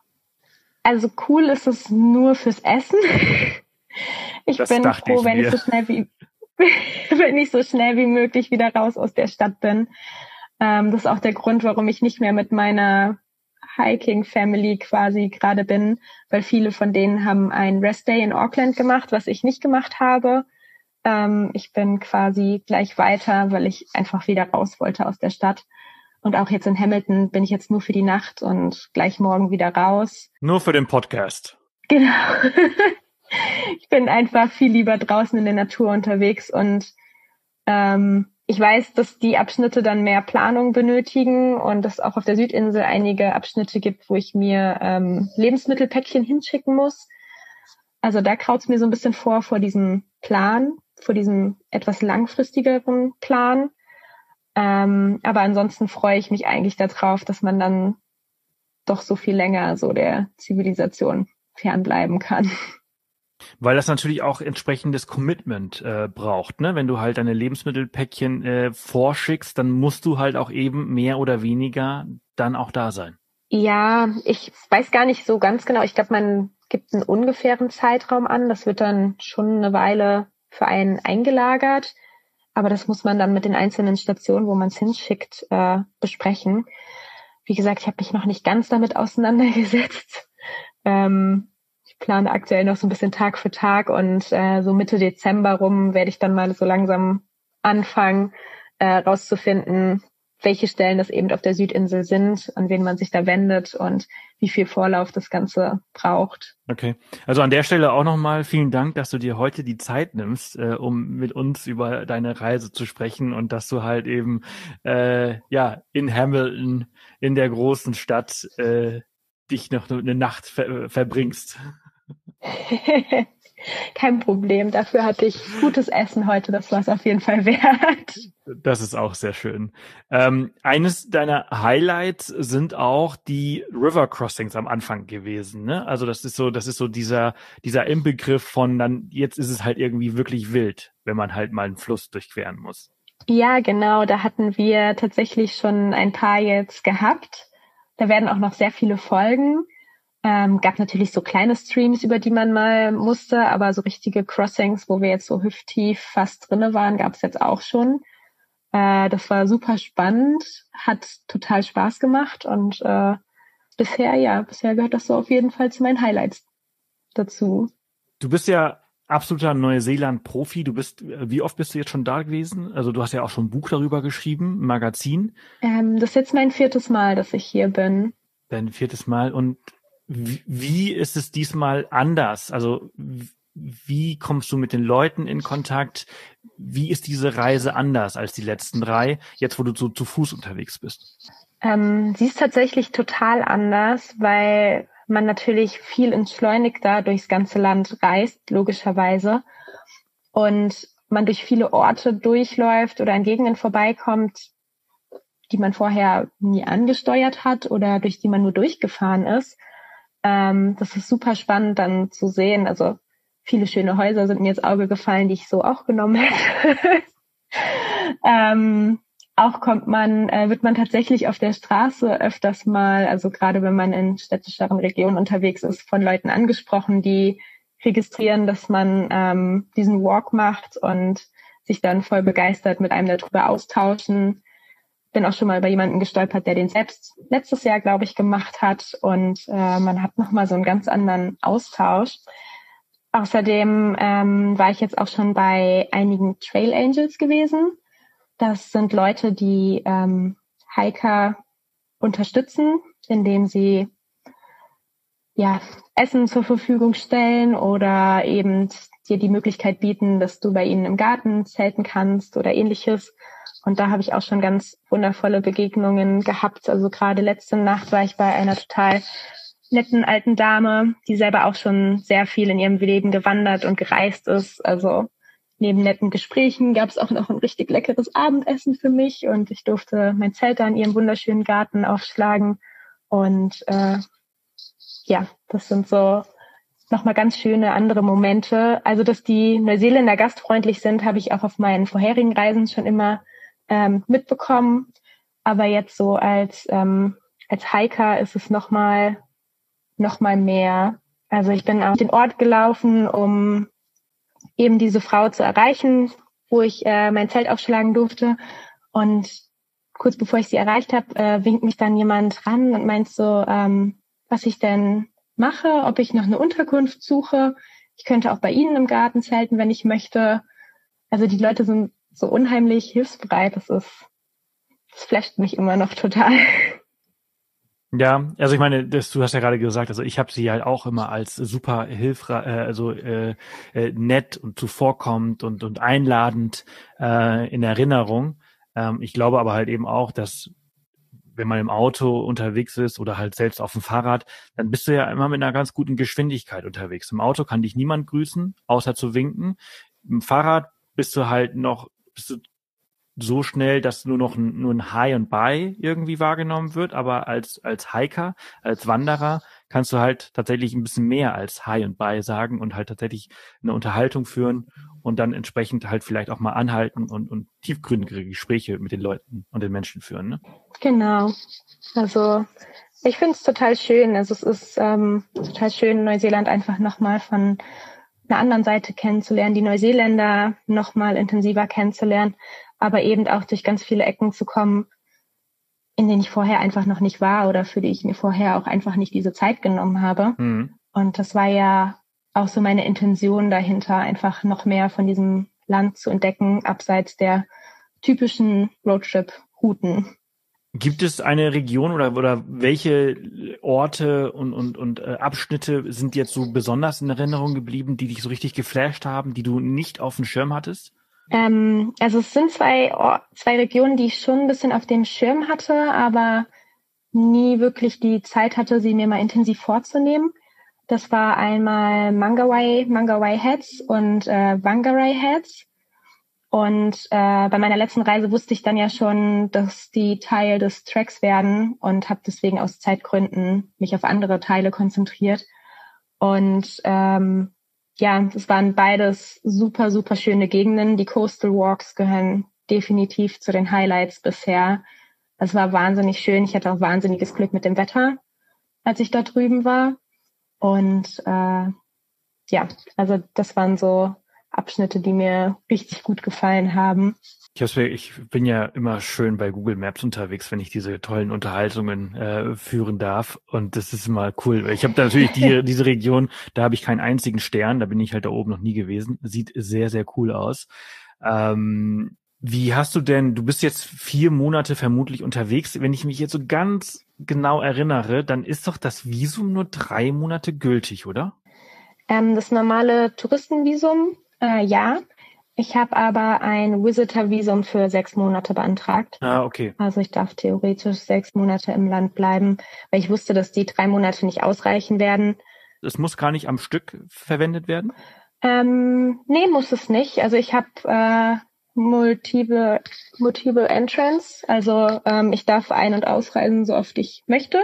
Also cool ist es nur fürs Essen. <laughs> Ich das bin froh, ich wenn ich so schnell wie <laughs> wenn ich so schnell wie möglich wieder raus aus der Stadt bin. Ähm, das ist auch der Grund, warum ich nicht mehr mit meiner Hiking Family quasi gerade bin, weil viele von denen haben einen Rest Day in Auckland gemacht, was ich nicht gemacht habe. Ähm, ich bin quasi gleich weiter, weil ich einfach wieder raus wollte aus der Stadt. Und auch jetzt in Hamilton bin ich jetzt nur für die Nacht und gleich morgen wieder raus. Nur für den Podcast. Genau. <laughs> ich bin einfach viel lieber draußen in der Natur unterwegs und ähm, ich weiß, dass die Abschnitte dann mehr Planung benötigen und dass auch auf der Südinsel einige Abschnitte gibt, wo ich mir ähm, Lebensmittelpäckchen hinschicken muss. Also da kraut's mir so ein bisschen vor vor diesem Plan, vor diesem etwas langfristigeren Plan. Ähm, aber ansonsten freue ich mich eigentlich darauf, dass man dann doch so viel länger so der Zivilisation fernbleiben kann. Weil das natürlich auch entsprechendes Commitment äh, braucht. Ne? Wenn du halt deine Lebensmittelpäckchen äh, vorschickst, dann musst du halt auch eben mehr oder weniger dann auch da sein. Ja, ich weiß gar nicht so ganz genau. Ich glaube, man gibt einen ungefähren Zeitraum an. Das wird dann schon eine Weile für einen eingelagert. Aber das muss man dann mit den einzelnen Stationen, wo man es hinschickt, äh, besprechen. Wie gesagt, ich habe mich noch nicht ganz damit auseinandergesetzt. Ähm, ich plane aktuell noch so ein bisschen Tag für Tag und äh, so Mitte Dezember rum werde ich dann mal so langsam anfangen, äh, rauszufinden, welche Stellen das eben auf der Südinsel sind, an wen man sich da wendet und wie viel Vorlauf das Ganze braucht. Okay, also an der Stelle auch nochmal vielen Dank, dass du dir heute die Zeit nimmst, äh, um mit uns über deine Reise zu sprechen und dass du halt eben äh, ja in Hamilton in der großen Stadt äh, dich noch eine Nacht ver verbringst. <laughs> Kein Problem. Dafür hatte ich gutes Essen heute. Das war es auf jeden Fall wert. Das ist auch sehr schön. Ähm, eines deiner Highlights sind auch die River Crossings am Anfang gewesen. Ne? Also das ist so, das ist so dieser dieser Inbegriff von dann jetzt ist es halt irgendwie wirklich wild, wenn man halt mal einen Fluss durchqueren muss. Ja, genau. Da hatten wir tatsächlich schon ein paar jetzt gehabt. Da werden auch noch sehr viele Folgen. Ähm, gab natürlich so kleine Streams, über die man mal musste, aber so richtige Crossings, wo wir jetzt so hüfttief fast drinne waren, gab es jetzt auch schon. Äh, das war super spannend, hat total Spaß gemacht und äh, bisher, ja, bisher gehört das so auf jeden Fall zu meinen Highlights dazu. Du bist ja absoluter Neuseeland-Profi. Du bist, wie oft bist du jetzt schon da gewesen? Also du hast ja auch schon ein Buch darüber geschrieben, ein Magazin. Ähm, das ist jetzt mein viertes Mal, dass ich hier bin. Dein viertes Mal. Und wie ist es diesmal anders? Also wie kommst du mit den Leuten in Kontakt? Wie ist diese Reise anders als die letzten drei, jetzt wo du so zu Fuß unterwegs bist? Ähm, sie ist tatsächlich total anders, weil man natürlich viel entschleunigter durchs ganze Land reist, logischerweise. Und man durch viele Orte durchläuft oder an Gegenden vorbeikommt, die man vorher nie angesteuert hat oder durch die man nur durchgefahren ist. Ähm, das ist super spannend dann zu sehen. Also viele schöne Häuser sind mir ins Auge gefallen, die ich so auch genommen hätte. <laughs> ähm, auch kommt man, äh, wird man tatsächlich auf der Straße öfters mal, also gerade wenn man in städtischeren Regionen unterwegs ist, von Leuten angesprochen, die registrieren, dass man ähm, diesen Walk macht und sich dann voll begeistert mit einem darüber austauschen bin auch schon mal bei jemandem gestolpert, der den selbst letztes Jahr, glaube ich, gemacht hat. Und äh, man hat nochmal so einen ganz anderen Austausch. Außerdem ähm, war ich jetzt auch schon bei einigen Trail Angels gewesen. Das sind Leute, die ähm, Hiker unterstützen, indem sie ja Essen zur Verfügung stellen oder eben dir die Möglichkeit bieten, dass du bei ihnen im Garten zelten kannst oder ähnliches. Und da habe ich auch schon ganz wundervolle Begegnungen gehabt. Also gerade letzte Nacht war ich bei einer total netten alten Dame, die selber auch schon sehr viel in ihrem Leben gewandert und gereist ist. Also neben netten Gesprächen gab es auch noch ein richtig leckeres Abendessen für mich und ich durfte mein Zelt da in ihrem wunderschönen Garten aufschlagen. Und äh, ja, das sind so nochmal ganz schöne andere Momente. Also, dass die Neuseeländer gastfreundlich sind, habe ich auch auf meinen vorherigen Reisen schon immer ähm, mitbekommen. Aber jetzt so als, ähm, als Hiker ist es nochmal noch mal mehr. Also ich bin auf den Ort gelaufen, um eben diese Frau zu erreichen, wo ich äh, mein Zelt aufschlagen durfte. Und kurz bevor ich sie erreicht habe, äh, winkt mich dann jemand ran und meint so, ähm, was ich denn mache, ob ich noch eine Unterkunft suche. Ich könnte auch bei Ihnen im Garten zelten, wenn ich möchte. Also die Leute sind so unheimlich hilfsbereit. Das ist, das flasht mich immer noch total. Ja, also ich meine, das, du hast ja gerade gesagt, also ich habe sie halt auch immer als super hilfreich, äh, also äh, äh, nett und zuvorkommend und, und einladend äh, in Erinnerung. Ähm, ich glaube aber halt eben auch, dass wenn man im Auto unterwegs ist oder halt selbst auf dem Fahrrad, dann bist du ja immer mit einer ganz guten Geschwindigkeit unterwegs. Im Auto kann dich niemand grüßen, außer zu winken. Im Fahrrad bist du halt noch, bist du so schnell, dass nur noch ein, nur ein High und Bye irgendwie wahrgenommen wird, aber als, als Hiker, als Wanderer kannst du halt tatsächlich ein bisschen mehr als Hi und Bye sagen und halt tatsächlich eine Unterhaltung führen und dann entsprechend halt vielleicht auch mal anhalten und, und tiefgründigere Gespräche mit den Leuten und den Menschen führen. Ne? Genau. Also ich finde es total schön. Also es ist ähm, total schön, Neuseeland einfach nochmal von einer anderen Seite kennenzulernen, die Neuseeländer nochmal intensiver kennenzulernen, aber eben auch durch ganz viele Ecken zu kommen, in denen ich vorher einfach noch nicht war oder für die ich mir vorher auch einfach nicht diese Zeit genommen habe. Mhm. Und das war ja auch so meine Intention dahinter, einfach noch mehr von diesem Land zu entdecken, abseits der typischen Roadtrip-Routen. Gibt es eine Region oder, oder welche Orte und, und, und äh, Abschnitte sind jetzt so besonders in Erinnerung geblieben, die dich so richtig geflasht haben, die du nicht auf dem Schirm hattest? Ähm, also es sind zwei, zwei Regionen, die ich schon ein bisschen auf dem Schirm hatte, aber nie wirklich die Zeit hatte, sie mir mal intensiv vorzunehmen. Das war einmal Mangawai, Mangawai Heads und äh, Wangarai Heads. Und äh, bei meiner letzten Reise wusste ich dann ja schon, dass die Teil des Tracks werden und habe deswegen aus Zeitgründen mich auf andere Teile konzentriert. Und ähm, ja, es waren beides super, super schöne Gegenden. Die Coastal Walks gehören definitiv zu den Highlights bisher. Es war wahnsinnig schön. Ich hatte auch wahnsinniges Glück mit dem Wetter, als ich da drüben war. Und äh, ja, also das waren so Abschnitte, die mir richtig gut gefallen haben. Ich, ich bin ja immer schön bei Google Maps unterwegs, wenn ich diese tollen Unterhaltungen äh, führen darf. Und das ist immer cool. Ich habe da natürlich die, <laughs> diese Region, da habe ich keinen einzigen Stern, da bin ich halt da oben noch nie gewesen. Sieht sehr, sehr cool aus. Ähm, wie hast du denn, du bist jetzt vier Monate vermutlich unterwegs. Wenn ich mich jetzt so ganz genau erinnere, dann ist doch das Visum nur drei Monate gültig, oder? Ähm, das normale Touristenvisum, äh, ja. Ich habe aber ein Visitor-Visum für sechs Monate beantragt. Ah, okay. Also ich darf theoretisch sechs Monate im Land bleiben, weil ich wusste, dass die drei Monate nicht ausreichen werden. Es muss gar nicht am Stück verwendet werden? Ähm, nee, muss es nicht. Also ich habe äh, Multiple, Multiple Entrance. Also ähm, ich darf ein- und ausreisen, so oft ich möchte.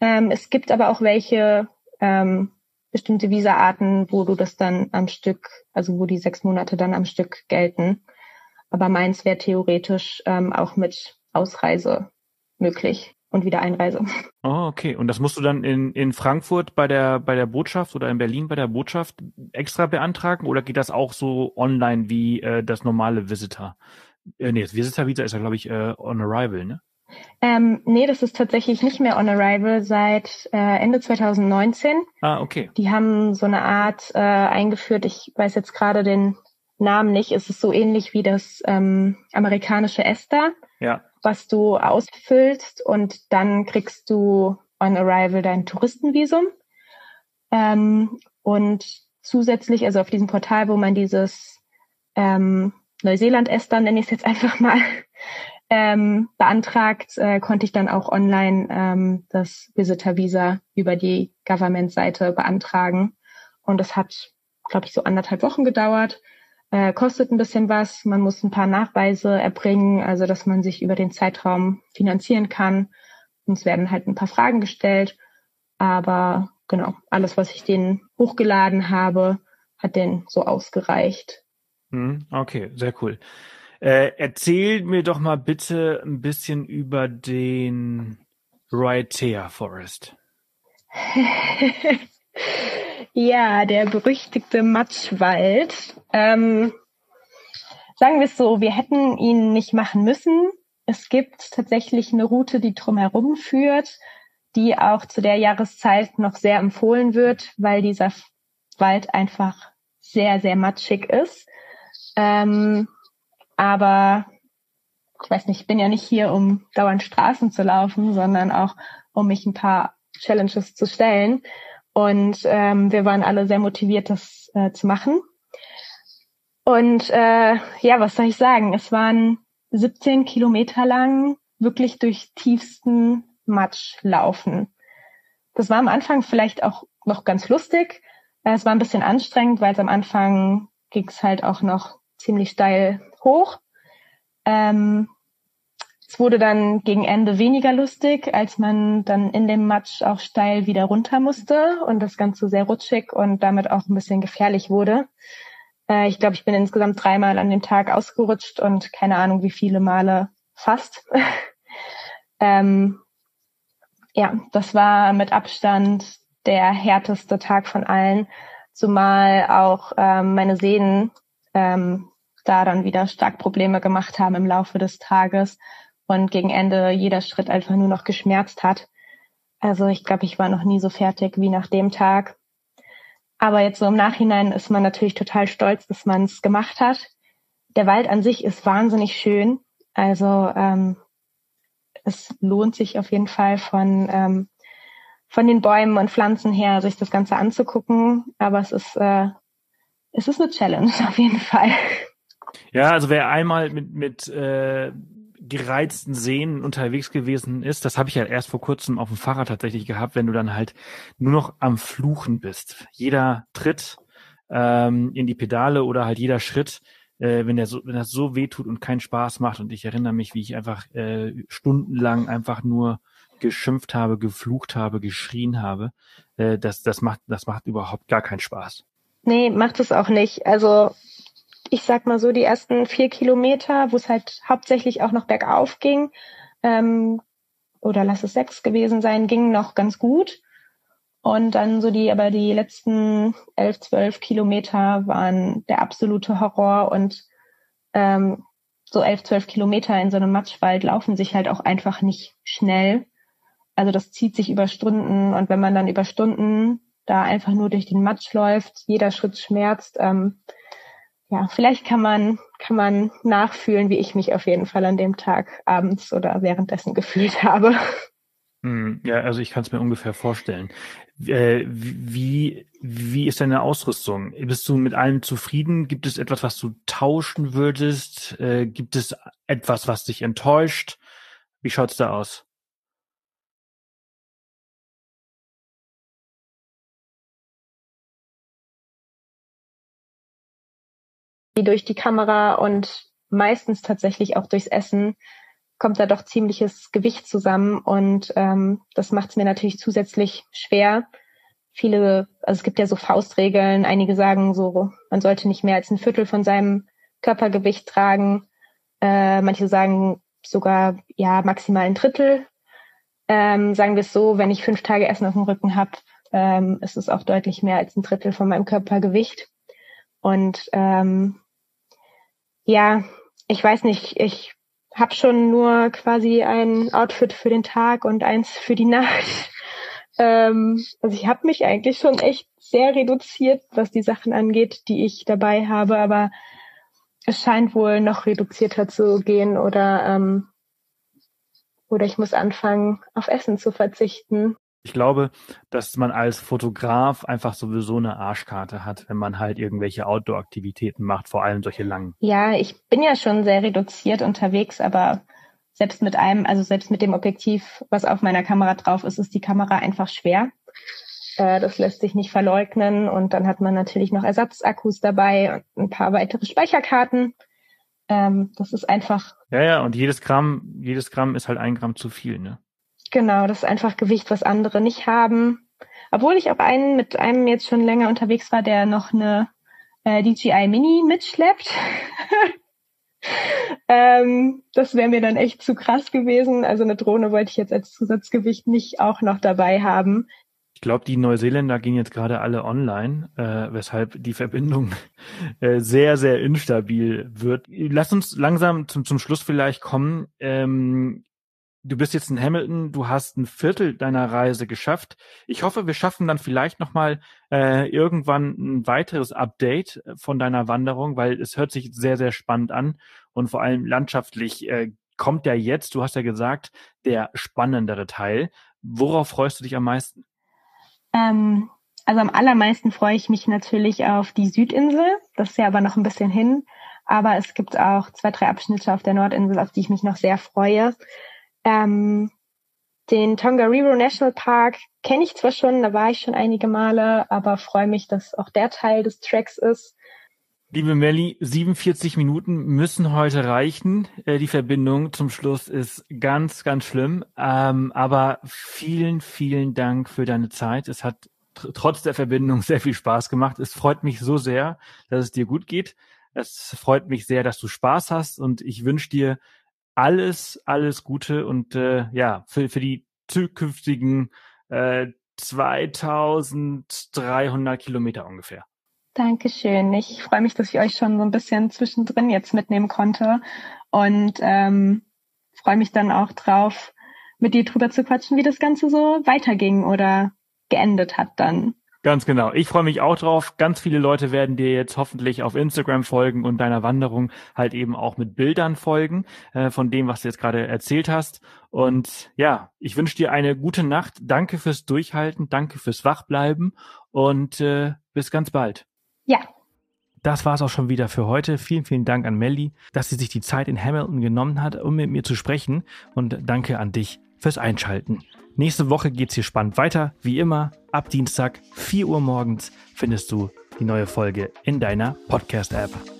Ähm, es gibt aber auch welche ähm, bestimmte Visaarten, wo du das dann am Stück, also wo die sechs Monate dann am Stück gelten. Aber meins wäre theoretisch ähm, auch mit Ausreise möglich und wieder Einreise. <laughs> Oh, okay. Und das musst du dann in, in Frankfurt bei der, bei der Botschaft oder in Berlin bei der Botschaft extra beantragen oder geht das auch so online wie äh, das normale Visitor? Äh, nee, das Visitor-Visa ist ja, glaube ich, äh, on arrival, ne? Ähm, nee, das ist tatsächlich nicht mehr on arrival seit äh, Ende 2019. Ah, okay. Die haben so eine Art äh, eingeführt, ich weiß jetzt gerade den Namen nicht, es ist so ähnlich wie das ähm, amerikanische ESTA. Ja was du ausfüllst und dann kriegst du on arrival dein Touristenvisum. Ähm, und zusätzlich, also auf diesem Portal, wo man dieses ähm, Neuseeland-Esther, nenne ich es jetzt <laughs> einfach mal, ähm, beantragt, äh, konnte ich dann auch online ähm, das Visitor-Visa über die Government-Seite beantragen. Und das hat, glaube ich, so anderthalb Wochen gedauert. Äh, kostet ein bisschen was, man muss ein paar Nachweise erbringen, also dass man sich über den Zeitraum finanzieren kann. Uns werden halt ein paar Fragen gestellt, aber genau, alles, was ich denen hochgeladen habe, hat denen so ausgereicht. Hm, okay, sehr cool. Äh, erzähl mir doch mal bitte ein bisschen über den Raitea Forest. <laughs> ja, der berüchtigte Matschwald. Ähm, sagen wir es so, wir hätten ihn nicht machen müssen. Es gibt tatsächlich eine Route, die drumherum führt, die auch zu der Jahreszeit noch sehr empfohlen wird, weil dieser Wald einfach sehr, sehr matschig ist. Ähm, aber ich weiß nicht, ich bin ja nicht hier, um dauernd Straßen zu laufen, sondern auch, um mich ein paar Challenges zu stellen. Und ähm, wir waren alle sehr motiviert, das äh, zu machen. Und äh, ja, was soll ich sagen? Es waren 17 Kilometer lang wirklich durch tiefsten Matsch laufen. Das war am Anfang vielleicht auch noch ganz lustig. Äh, es war ein bisschen anstrengend, weil es am Anfang ging es halt auch noch ziemlich steil hoch. Ähm, es wurde dann gegen Ende weniger lustig, als man dann in dem Matsch auch steil wieder runter musste und das Ganze sehr rutschig und damit auch ein bisschen gefährlich wurde. Äh, ich glaube, ich bin insgesamt dreimal an dem Tag ausgerutscht und keine Ahnung, wie viele Male fast. <laughs> ähm, ja, das war mit Abstand der härteste Tag von allen, zumal auch ähm, meine Sehnen ähm, da dann wieder stark Probleme gemacht haben im Laufe des Tages und gegen Ende jeder Schritt einfach nur noch geschmerzt hat. Also ich glaube, ich war noch nie so fertig wie nach dem Tag. Aber jetzt so im Nachhinein ist man natürlich total stolz, dass man es gemacht hat. Der Wald an sich ist wahnsinnig schön. Also ähm, es lohnt sich auf jeden Fall von ähm, von den Bäumen und Pflanzen her, sich das Ganze anzugucken. Aber es ist äh, es ist eine Challenge <laughs> auf jeden Fall. Ja, also wer einmal mit mit äh, gereizten Seen unterwegs gewesen ist, das habe ich ja erst vor kurzem auf dem Fahrrad tatsächlich gehabt, wenn du dann halt nur noch am Fluchen bist. Jeder Tritt ähm, in die Pedale oder halt jeder Schritt, äh, wenn der so, wenn das so weh tut und keinen Spaß macht. Und ich erinnere mich, wie ich einfach äh, stundenlang einfach nur geschimpft habe, geflucht habe, geschrien habe. Äh, das, das macht, das macht überhaupt gar keinen Spaß. Nee, macht es auch nicht. Also ich sag mal so, die ersten vier Kilometer, wo es halt hauptsächlich auch noch bergauf ging, ähm, oder lass es sechs gewesen sein, gingen noch ganz gut. Und dann so die, aber die letzten elf, zwölf Kilometer waren der absolute Horror und ähm, so elf, zwölf Kilometer in so einem Matschwald laufen sich halt auch einfach nicht schnell. Also das zieht sich über Stunden und wenn man dann über Stunden da einfach nur durch den Matsch läuft, jeder Schritt schmerzt, ähm, ja, vielleicht kann man, kann man nachfühlen, wie ich mich auf jeden Fall an dem Tag abends oder währenddessen gefühlt habe. Hm, ja, also ich kann es mir ungefähr vorstellen. Äh, wie, wie ist deine Ausrüstung? Bist du mit allem zufrieden? Gibt es etwas, was du tauschen würdest? Äh, gibt es etwas, was dich enttäuscht? Wie schaut's da aus? Durch die Kamera und meistens tatsächlich auch durchs Essen kommt da doch ziemliches Gewicht zusammen und ähm, das macht es mir natürlich zusätzlich schwer. Viele, also es gibt ja so Faustregeln, einige sagen so, man sollte nicht mehr als ein Viertel von seinem Körpergewicht tragen. Äh, manche sagen sogar ja maximal ein Drittel. Ähm, sagen wir es so, wenn ich fünf Tage Essen auf dem Rücken habe, ähm, ist es auch deutlich mehr als ein Drittel von meinem Körpergewicht. Und ähm, ja, ich weiß nicht, ich habe schon nur quasi ein Outfit für den Tag und eins für die Nacht. <laughs> Ähm, also ich habe mich eigentlich schon echt sehr reduziert, was die Sachen angeht, die ich dabei habe, aber es scheint wohl noch reduzierter zu gehen oder ähm, oder ich muss anfangen, auf Essen zu verzichten. Ich glaube, dass man als Fotograf einfach sowieso eine Arschkarte hat, wenn man halt irgendwelche Outdoor-Aktivitäten macht, vor allem solche langen. Ja, ich bin ja schon sehr reduziert unterwegs, aber selbst mit einem, also selbst mit dem Objektiv, was auf meiner Kamera drauf ist, ist die Kamera einfach schwer. Äh, das lässt sich nicht verleugnen. Und dann hat man natürlich noch Ersatzakkus dabei und ein paar weitere Speicherkarten. Ähm, das ist einfach. Ja, ja, und jedes Gramm, jedes Gramm ist halt ein Gramm zu viel, ne? Genau, das ist einfach Gewicht, was andere nicht haben. obwohl ich auch einen mit einem jetzt schon länger unterwegs war, der noch eine äh, DJI Mini mitschleppt. <laughs> ähm, das wäre mir dann echt zu krass gewesen. Also eine Drohne wollte ich jetzt als Zusatzgewicht nicht auch noch dabei haben. Ich glaube, die Neuseeländer gehen jetzt gerade alle online, äh, weshalb die Verbindung <laughs> äh, sehr, sehr instabil wird. Lass uns langsam zum, zum Schluss vielleicht kommen. Ähm, du bist jetzt in Hamilton, du hast ein Viertel deiner Reise geschafft. Ich hoffe, wir schaffen dann vielleicht nochmal äh, irgendwann ein weiteres Update von deiner Wanderung, weil es hört sich sehr, sehr spannend an und vor allem landschaftlich äh, kommt ja jetzt, du hast ja gesagt, der spannendere Teil. Worauf freust du dich am meisten? Ähm, also am allermeisten freue ich mich natürlich auf die Südinsel. Das ist ja aber noch ein bisschen hin. Aber es gibt auch zwei, drei Abschnitte auf der Nordinsel, auf die ich mich noch sehr freue. Ähm, den Tongariro National Park kenne ich zwar schon, da war ich schon einige Male, aber freue mich, dass auch der Teil des Tracks ist. Liebe Melli, 47 Minuten müssen heute reichen. Äh, die Verbindung zum Schluss ist ganz, ganz schlimm. Ähm, aber vielen, vielen Dank für deine Zeit. Es hat tr trotz der Verbindung <laughs> sehr viel Spaß gemacht. Es freut mich so sehr, dass es dir gut geht. Es freut mich sehr, dass du Spaß hast und ich wünsche dir alles, alles Gute und äh, ja, für, für die zukünftigen äh, 2300 Kilometer ungefähr. Dankeschön. Ich freue mich, dass ich euch schon so ein bisschen zwischendrin jetzt mitnehmen konnte und ähm, freue mich dann auch drauf, mit dir drüber zu quatschen, wie das Ganze so weiterging oder geendet hat dann. Ganz genau. Ich freue mich auch drauf. Ganz viele Leute werden dir jetzt hoffentlich auf Instagram folgen und deiner Wanderung halt eben auch mit Bildern folgen äh, von dem, was du jetzt gerade erzählt hast. Und ja, ich wünsche dir eine gute Nacht. Danke fürs Durchhalten, danke fürs Wachbleiben und äh, bis ganz bald. Ja. Das war's auch schon wieder für heute. Vielen, vielen Dank an Melly, dass sie sich die Zeit in Hamilton genommen hat, um mit mir zu sprechen. Und danke an dich fürs Einschalten. Nächste Woche geht's hier spannend weiter. Wie immer, ab Dienstag, 4 Uhr morgens, findest du die neue Folge in deiner Podcast-App.